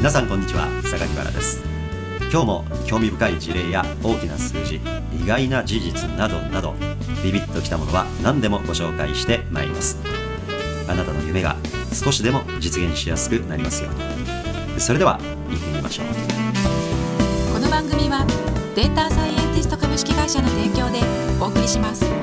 皆さんこんにちは榊原です。今日も興味深い事例や大きな数字意外な事実などなどビビッときたものは何でもご紹介してまいります。あなたの夢が少しでも実現しやすくなりますように。それでは行ってみましょう。この番組はデータサイエンティスト株式会社の提供でお送りします。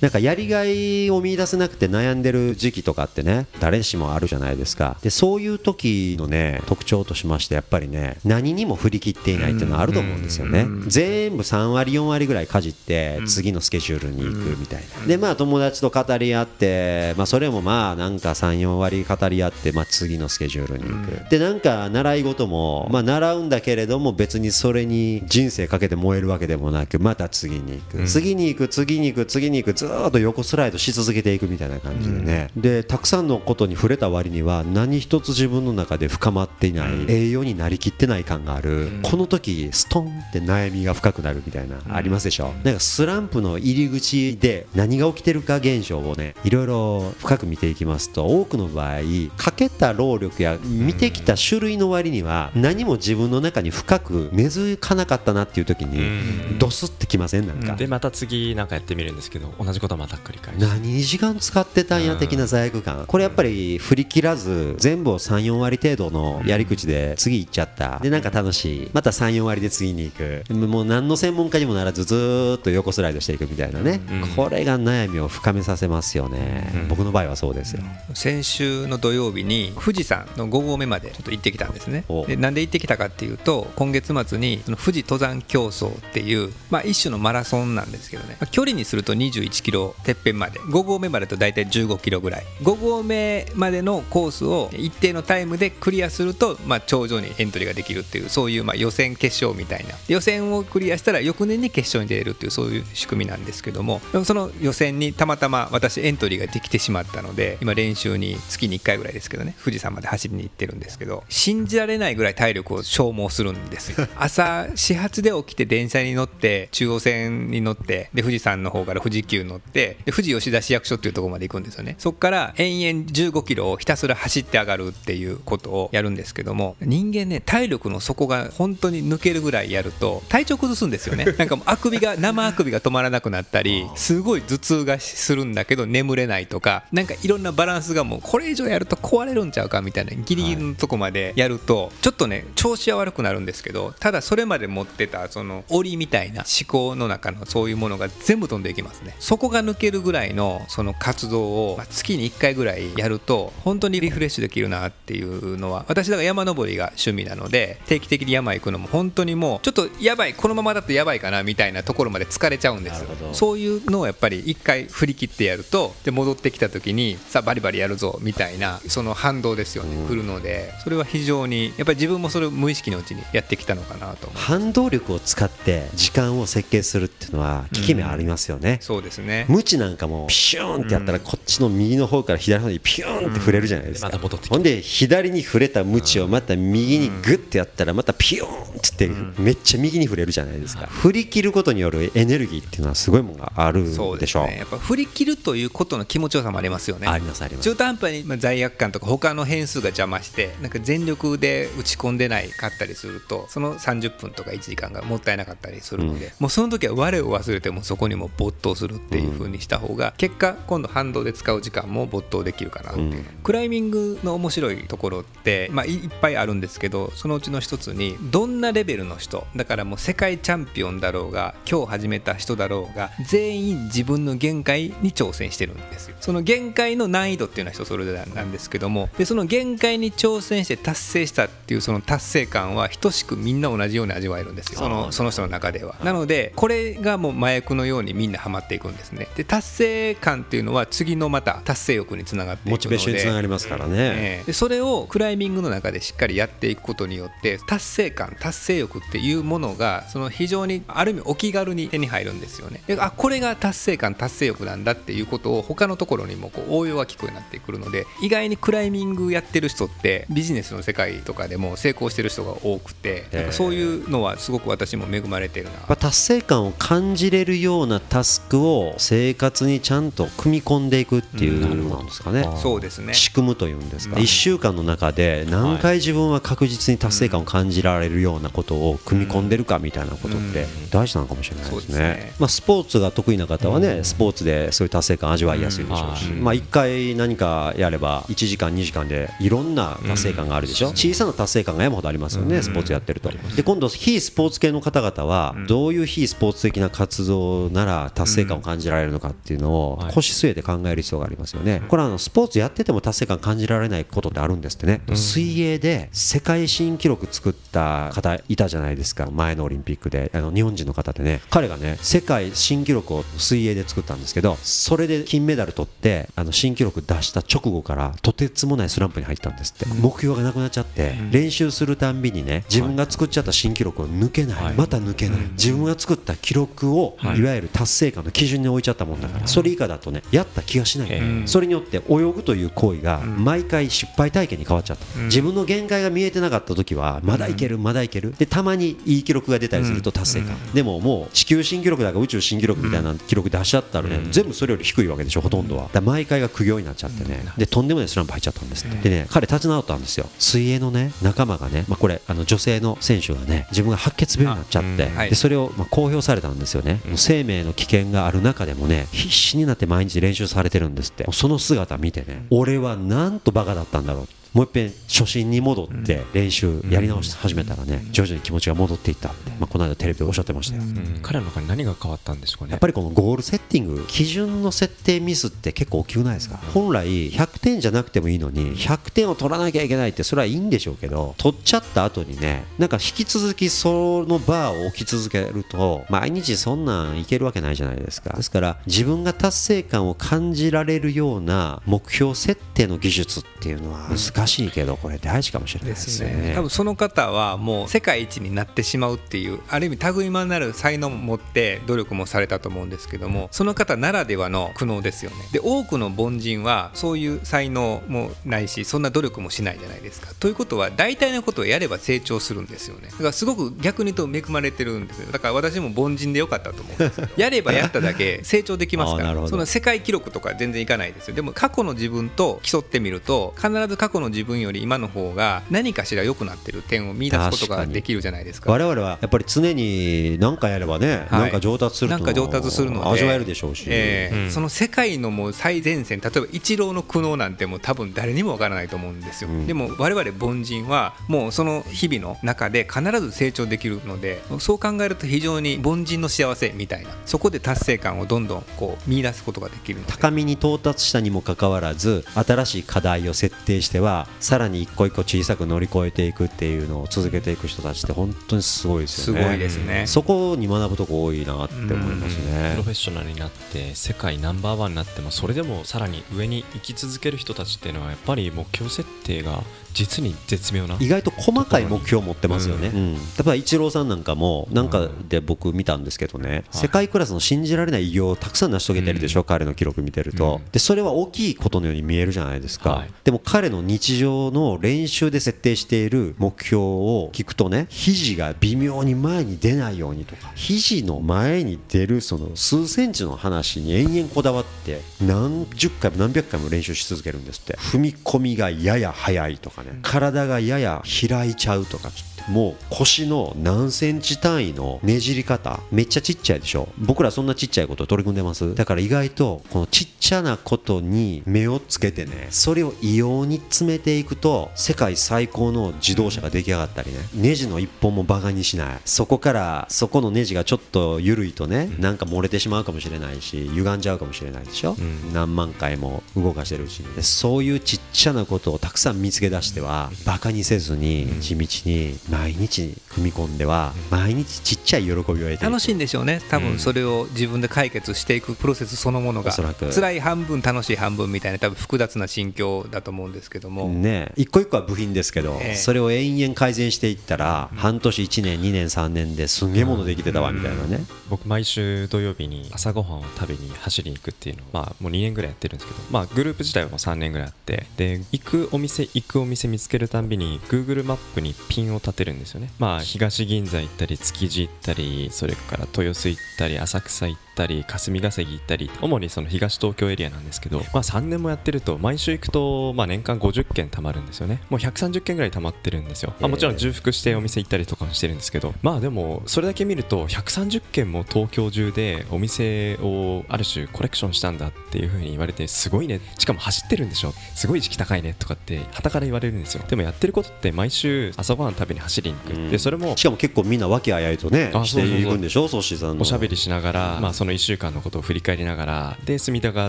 なんかやりがいを見出せなくて悩んでる時期とかってね誰しもあるじゃないですか。でそういう時のね特徴としましてやっぱりね何にも振り切っていないっていうのはあると思うんですよね。全部3割4割ぐらいかじって次のスケジュールに行くみたいな。でまあ友達と語り合ってまあそれもまあなんか34割語り合ってまあ次のスケジュールに行く。でなんか習い事もまあ習うんだけれども別にそれに人生かけて燃えるわけでもなくまた次に行く。次に行く次に行く次に行くずーっと横スライドし続けていくみたいな感じでね、でたくさんのことに触れた割には何一つ自分の中で深まっていない、栄養になりきってない感がある、この時ストンって悩みが深くなるみたいな、ありますでしょ？なんかスランプの入り口で何が起きてるか現象をねいろいろ深く見ていきますと多くの場合かけた労力や見てきた種類の割には何も自分の中に深く根付かなかったなっていう時にドスってきません？なんか、でまた次なんかやってみるんですけど同じことはまた繰り返し何に時間使ってたんや的な罪悪感、これやっぱり振り切らず全部を34割程度のやり口で次行っちゃった。でなんか楽しい。また34割で次に行く。もう何の専門家にもならずずーっと横スライドしていくみたいなね、これが悩みを深めさせますよね、僕の場合はそうですよ、先週の土曜日に富士山の5合目までちょっと行ってきたんですね。お。でなんで行ってきたかっていうと今月末にその富士登山競争っていう、まあ、一種のマラソンなんですけどね、まあ距離にすると21キロてっぺんまで。5合目までと大体15キロぐらい。5合目までのコースを一定のタイムでクリアすると、まあ、頂上にエントリーができるっていうそういうまあ予選決勝みたいな。予選をクリアしたら翌年に決勝に出れるっていうそういう仕組みなんですけども。その予選にたまたま私エントリーができてしまったので今練習に月に1回ぐらいですけどね。富士山まで走りに行ってるんですけど。信じられないぐらい体力を消耗するんですよ。朝始発で起きて電車に乗って中央線に乗ってで富士山の方から富士急乗ってで富士吉田市役所っていうところまで行くんですよね。そこから延々15キロをひたすら走って上がるっていうことをやるんですけども人間ね体力の底が本当に抜けるぐらいやると体調崩すんですよね。なんかもうあくびが生あくびが止まらなくなったりすごい頭痛がするんだけど眠れないとかなんかいろんなバランスがもうこれ以上やると壊れるんちゃうかみたいなギリギリのとこまでやるとちょっとね調子は悪くなるんですけどただそれまで持ってたその檻みたいな思考の中のそういうものが全部飛んでいきますね。そこが抜けるぐらいのその活動をまあ月に1回ぐらいやると本当にリフレッシュできるなっていうのは私だから山登りが趣味なので定期的に山行くのも本当にもうちょっとやばいこのままだとやばいかなみたいなところまで疲れちゃうんですよ。そういうのをやっぱり1回振り切ってやるとで戻ってきた時にさあバリバリやるぞみたいなその反動ですよね。来るので。それは非常にやっぱり自分もそれを無意識のうちにやってきたのかなと反動力を使って時間を設計するっていうのは効き目ありますよね、そうですね無知なんかもピシューンってやったらこっちの右の方から左の方にピューンって触れるじゃないですか、ほんで左に触れた無知をまた右にグッてやったらまたピューンってってめっちゃ右に触れるじゃないですか。振り切ることによるエネルギーっていうのはすごいものがあるででしょう。すね。やっぱ振り切るということの気持ちよさもありますよね。ありますあります。中途半端にまあ罪悪感とか他の変数が邪魔してなんか全力で打ち込んでないかったりするとその30分とか1時間がもったいなかったりするので、もうその時は我を忘れてもそこにも没頭するっていう風にした方が結果今度反動で使う時間も没頭できるかなっていう、クライミングの面白いところって、まあ、いいっぱいあるんですけどそのうちの一つにどんなレベルの人だからもう世界チャンピオンだろうが今日始めた人だろうが全員自分の限界に挑戦してるんですよ。その限界の難易度っていうのは人それぞれなんですけどもでその限界に挑戦して達成したっていうその達成感は等しくみんな同じように味わえるんですよ。そのその人の中では。なのでこれがもう麻薬のようにみんなハマっていくんですね。で達成感っていうのは次のまた達成欲につながっていくので。モチベーションにつながりますからね、ええ。でそれをクライミングの中でしっかりやっていくことによって達成感達成欲っていうものがその非常にある意味お気軽に手に入るんですよね。であこれが達成感達成欲なんだっていうことを他のところにもこう応用が効くようになってくるので意外にクライミングやってる人ってビジネスの世界とかでも成功してる人が多くてなんかそういうのはすごく私も恵まれてるな。まあ達成感を感じれるようなタスクを生活にちゃんと組み込んでいくっていうのなんですかね。そうですね。仕組むというんですか、1週間の中で何回自分は確実に達成感を感じられるようなことを組み込んでるかみたいなことって大事なのかもしれないですね。ね。まあ、スポーツが得意な方はね、スポーツでそういう達成感味わいやすいでしょうし、まあ、1回何かやれば1時間、2時間でいろんな達成感があるでしょ、小さな達成感が山ほどありますよね、スポーツやってると。で今度、非スポーツ系の方々は、どういう非スポーツ的な活動なら達成感を感じられるのかっていうのをはい。腰据えて考える必要がありますよね。これはあのスポーツやってても達成感感じられないことってあるんですってね、水泳で世界新記録作った方いたじゃないですか、前のオリンピックで、あの日本人の方でね、彼がね、世界新記録を水泳で作ったんですけど、それで金メダル取って、あの新記録出した直後から、とてつもないスランプに入ったんですって、目標がなくなっちゃって、練習するたんびにね、自分が作っちゃった新記録を抜けない。また抜けない、自分が作った記録を、い。わゆる達成感の基準に置いちゃったもんだから、それ以下だとね、やった気がしない、ええ。それによって泳ぐという行為が毎回失敗体験に変わっちゃった、自分の限界が見えてなかった時はまだいけるまだいける。でたまにいい記録が出たりすると達成感、でももう地球新記録だか宇宙新記録みたいな記録出しちゃったらね、全部それより低いわけでしょほとんどは。だ毎回が苦行になっちゃってね、でとんでもないスランプ入っちゃったんですって、でね彼立ち直ったんですよ。水泳のね仲間がね、まあ、これあの女性の選手がね自分が白血病になっちゃって、でそれをまあ公表されたんですよね、生命の危険がある中でもね必死になって毎日練習されてるんですって。その姿見てね俺はなんとバカだったんだろうっもう一遍初心に戻って練習やり直し始めたらね徐々に気持ちが戻っていったって、まあ、この間テレビでおっしゃってましたよ、うん。彼の中に何が変わったんでしょうかね？やっぱりこのゴールセッティング基準の設定ミスって結構大きくないですか？本来100点じゃなくてもいいのに100点を取らなきゃいけないってそれはいいんでしょうけど取っちゃった後にねなんか引き続きそのバーを置き続けると毎日そんなんいけるわけないじゃないですか。ですから自分が達成感を感じられるような目標設定の技術っていうのは難しいけどこれ大事かもしれないでですね。ね多分その方はもう世界一になってしまうっていうある意味類いまなる才能を持って努力もされたと思うんですけどもその方ならではの苦悩ですよね。で多くの凡人はそういう才能もないしそんな努力もしないじゃないですか。ということは大体のことをやれば成長するんですよね。だからすごく逆に言うと恵まれてるんですよ。だから私も凡人でよかったと思うんですよ。やればやっただけ成長できますから。その世界記録とか全然いかないですよ。でも過去の自分と競ってみると必ず過去の自分より今の方が何かしら良くなってる点を見出すことができるじゃないですか。我々はやっぱり常に何かやればね、はい。なんか上達するとなんか上達するので味わえるでしょうし、ええ。うんその世界のもう最前線例えばイチローの苦悩なんてもう多分誰にもわからないと思うんですよ、うん。でも我々凡人はもうその日々の中で必ず成長できるのでそう考えると非常に凡人の幸せみたいなそこで達成感をどんどんこう見出すことができる高みに到達したにもかかわらず新しい課題を設定してはさらに一個一個小さく乗り越えていくっていうのを続けていく人たちって本当にすごいですすよね。ごいですね、そこに学ぶとこ多いなって思いますプねロフェッショナルになって世界ナンバーワンになってもそれでもさらに上に行き続ける人たちっていうのはやっぱり目標設定が実に絶妙な意外と細かい目標を持ってますよね、うん例えばイチローさんなんかもなんかで僕見たんですけどね、世界クラスの信じられない偉業をたくさん成し遂げてるでしょ、彼の記録見てると、うん。でそれは大きいことのように見えるじゃないですか、はい。でも彼の日常の練習で設定している目標を聞くとね肘が微妙に前に出ないようにとか肘の前に出るその数センチの話に延々こだわって何十回も何百回も練習し続けるんですって。踏み込みがやや速いとかね。体がやや開いちゃうとかつっともう腰の何センチ単位のねじり方めっちゃちっちゃいでしょ。僕らそんなちっちゃいこと取り組んでます？だから意外とこのちっちゃなことに目をつけてねそれを異様に詰めていくと世界最高の自動車が出来上がったりね。ネジの一本もバカにしない。そこからそこのネジがちょっと緩いとねなんか漏れてしまうかもしれないし歪んじゃうかもしれないでしょ、ん。何万回も動かしてるうちに。でそういうちっちゃなことをたくさん見つけ出してはバカにせずに地道に毎日踏み込んでは毎日ちっちゃい喜びを得て楽しいんでしょうね。多分それを自分で解決していくプロセスそのものがおそらく。辛い半分楽しい半分みたいな多分複雑な心境だと思うんですけども、ね。一個一個は部品ですけど、ええ。それを延々改善していったら、半年1年2年3年ですんげえものできてたわみたいなね、僕毎週土曜日に朝ごはんを食べに走りに行くっていうのを、まあ、もう2年ぐらいやってるんですけど、まあ、グループ自体はもう3年ぐらいあってで行くお店行くお店見つけるたんびに Google マップにピンを立てるんですよね、まあ、東銀座行ったり築地行ったりそれから豊洲行ったり浅草行ったり霞が関行ったり主にその東東京エリアなんですけど、まあ、3年もやってると毎週行くと、まあ、年間50件貯まるんですよね。もう130件ぐらい貯まってるんですよ、まあ、もちろん重複してお店行ったりとかもしてるんですけどまあでもそれだけ見ると130件も東京中でお店をある種コレクションしたんだっていう風に言われてすごいね。しかも走ってるんでしょ。すごい意識高いねとかって旗から言われるんですよ。でもやってることって毎週朝ごはん食べに走りに行く、でそれもしかも結構みんな和気あいあいとねあしてそうそう。そういくんでしょ？ソッシーさんの。おしゃべりしながら、まあ、その1週間のことを振り返りながらで隅田川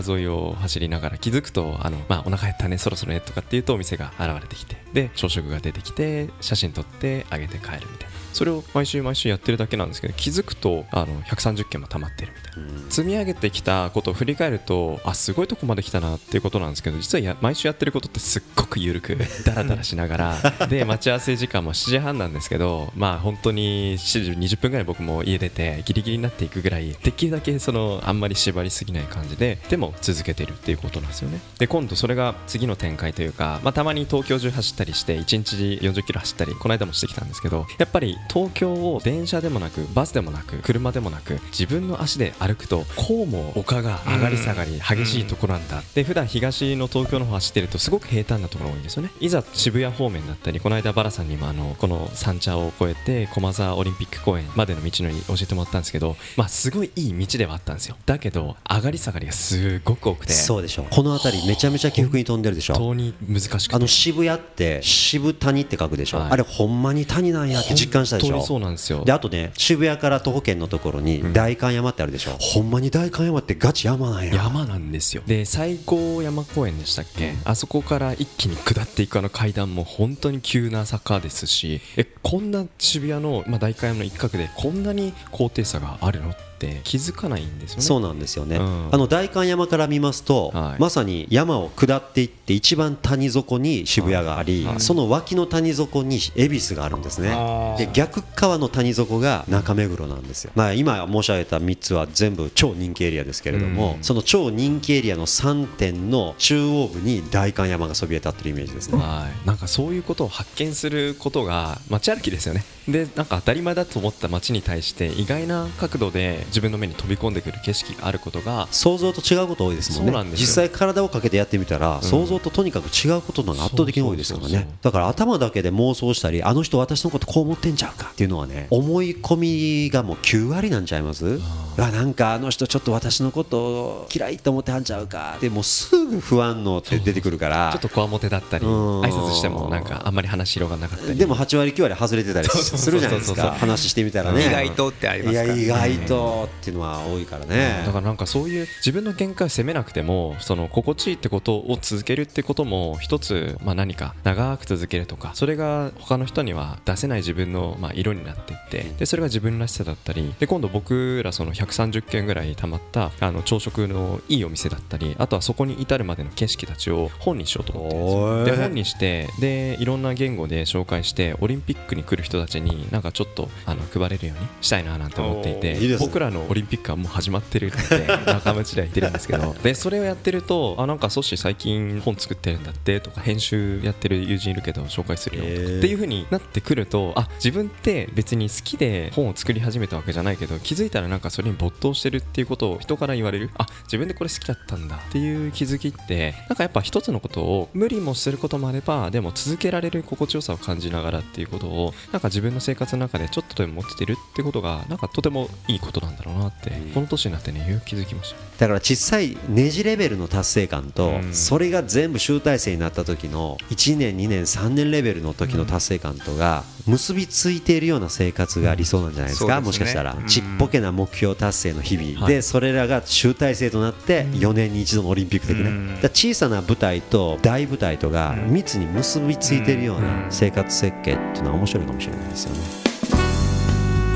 沿いを走りながら気づくとあの、まあ、お腹減ったねそろそろねとかっていうとお店が現れてきてで朝食が出てきて写真撮ってあげて帰るみたいなそれを毎週毎週やってるだけなんですけど気づくとあの130件も溜まってるみたいな。積み上げてきたことを振り返るとあすごいとこまで来たなっていうことなんですけど実はや毎週やってることってすっごく緩く ダラダラしながらで待ち合わせ時間も7時半なんですけどまあ本当に7時20分ぐらい僕も家出てギリギリになっていくぐらいできるだけそのあんまり縛りすぎない感じででも続けてるっていうことなんですよね。で今度それが次の展開というか、まあ、たまに東京中走ったりして1日40キロ走ったりこの間もしてきたんですけどやっぱり東京を電車でもなくバスでもなく車でもなく自分の足で歩くとこうも丘が上がり下がり激しいところなんだで普段東の東京の方走ってるとすごく平坦なところが多いんですよね。いざ渋谷方面だったりこの間バラさんにもあのこの三茶を越えて駒沢オリンピック公園までの道のり教えてもらったんですけどまあすごいいい道ではあったんですよ。だけど上がり下がりがすごく多くて。そうでしょこの辺りめちゃめちゃ起伏に飛んでるでしょ。本当に難しくて。あの渋谷って渋谷って書くでしょ、はい。あれほんまに谷なんやって実感したでしょ。そうなんですよ。であとね渋谷から徒歩圏のところに代官山ってあるでしょ、ほんまに代官山ってガチ山なんや。山なんですよ。で西郷山公園でしたっけ？あそこから一気に下っていくあの階段も本当に急な坂ですしえこん。な渋谷の、まあ、代官山の一角でこんなに高低差があるのって気づかないんですよね。そうなんですよね、うん。あの代官山から見ますと、はい。まさに山を下っていって一番谷底に渋谷があり、はい。その脇の谷底に恵比寿があるんですね。で逆側の谷底が中目黒なんですよ、まあ、今申し上げた3つは全部超人気エリアですけれども、うん。その超人気エリアの3点の中央部に代官山がそびえ立ってるイメージですね。はい、なんかそういうことを発見することが街歩きですよねでなんか当たり前だと思った街に対して意外な角度で自分の目に飛び込んでくる景色があることが想像と違うこと多いですもんねそうなんですよ。実際体をかけてやってみたら、想像ととにかく違うことの方が圧倒的に多いですからね。だから頭だけで妄想したりあの人私のことこう思ってんちゃうかっていうのはね思い込みがもう。9割なんちゃいますあなんかあの人ちょっと私のこと嫌いと思ってはんちゃうか。でもうすぐ不安のって出てくるから。ちょっとこわもてだったりうん。挨拶してもなんかあんまり話広がらなかったり。でも8割9割外れてたりするじゃないですか。話してみたらね。意外とってありますから。いや意外とっていうのは多いからね。だからなんかそういう自分の限界を責めなくてもその心地いいってことを続けるってことも一つまあ何か長く続けるとかそれが他の人には出せない自分のまあ色になっていってでそれが自分らしさだったりで今度僕らその130件ぐらいたまったあの朝食のいいお店だったりあとはそこに至るまでの景色たちを本にしようと思ってるんですよ。おーで本にしてでいろんな言語で紹介してオリンピックに来る人たちになんかちょっとあの配れるようにしたいななんて思っていて僕らのオリンピックはもう始まってるって 仲間内では言ってるんですけどでそれをやってるとあなんかソッシー最近本作ってるんだってとか編集やってる友人いるけど紹介するよとかっていう風になってくるとあ自分って別に好きで本を作り始めたわけじゃないけど気づいたらなんかそれに没頭してるっていうことを人から言われる。あ自分でこれ好きだったんだ。っていう気づきってなんかやっぱ一つのことを無理もすることもあればでも続けられる心地よさを感じながらっていうことをなんか自分の生活の中でちょっとでも持ってるってことがなんかとてもいいことなんだろうなってこの年になってねよく気づきました。だから小さいネジレベルの達成感と、うん。それが全部集大成になった時の1年2年3年レベルの時の達成感とが結びついているような生活が理想なんじゃないですか、そうですね。もしかしたら、うん。ちっぽけな目標達成の日々、はい。でそれらが集大成となって4年に一度のオリンピック的ね、うん。だから小さな舞台と大舞台とが密に結びついているような生活設計っていうのは面白いかもしれないですよね。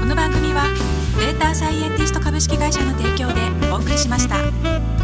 この番組はデータサイエンティスト株式会社の提供でお送りしました。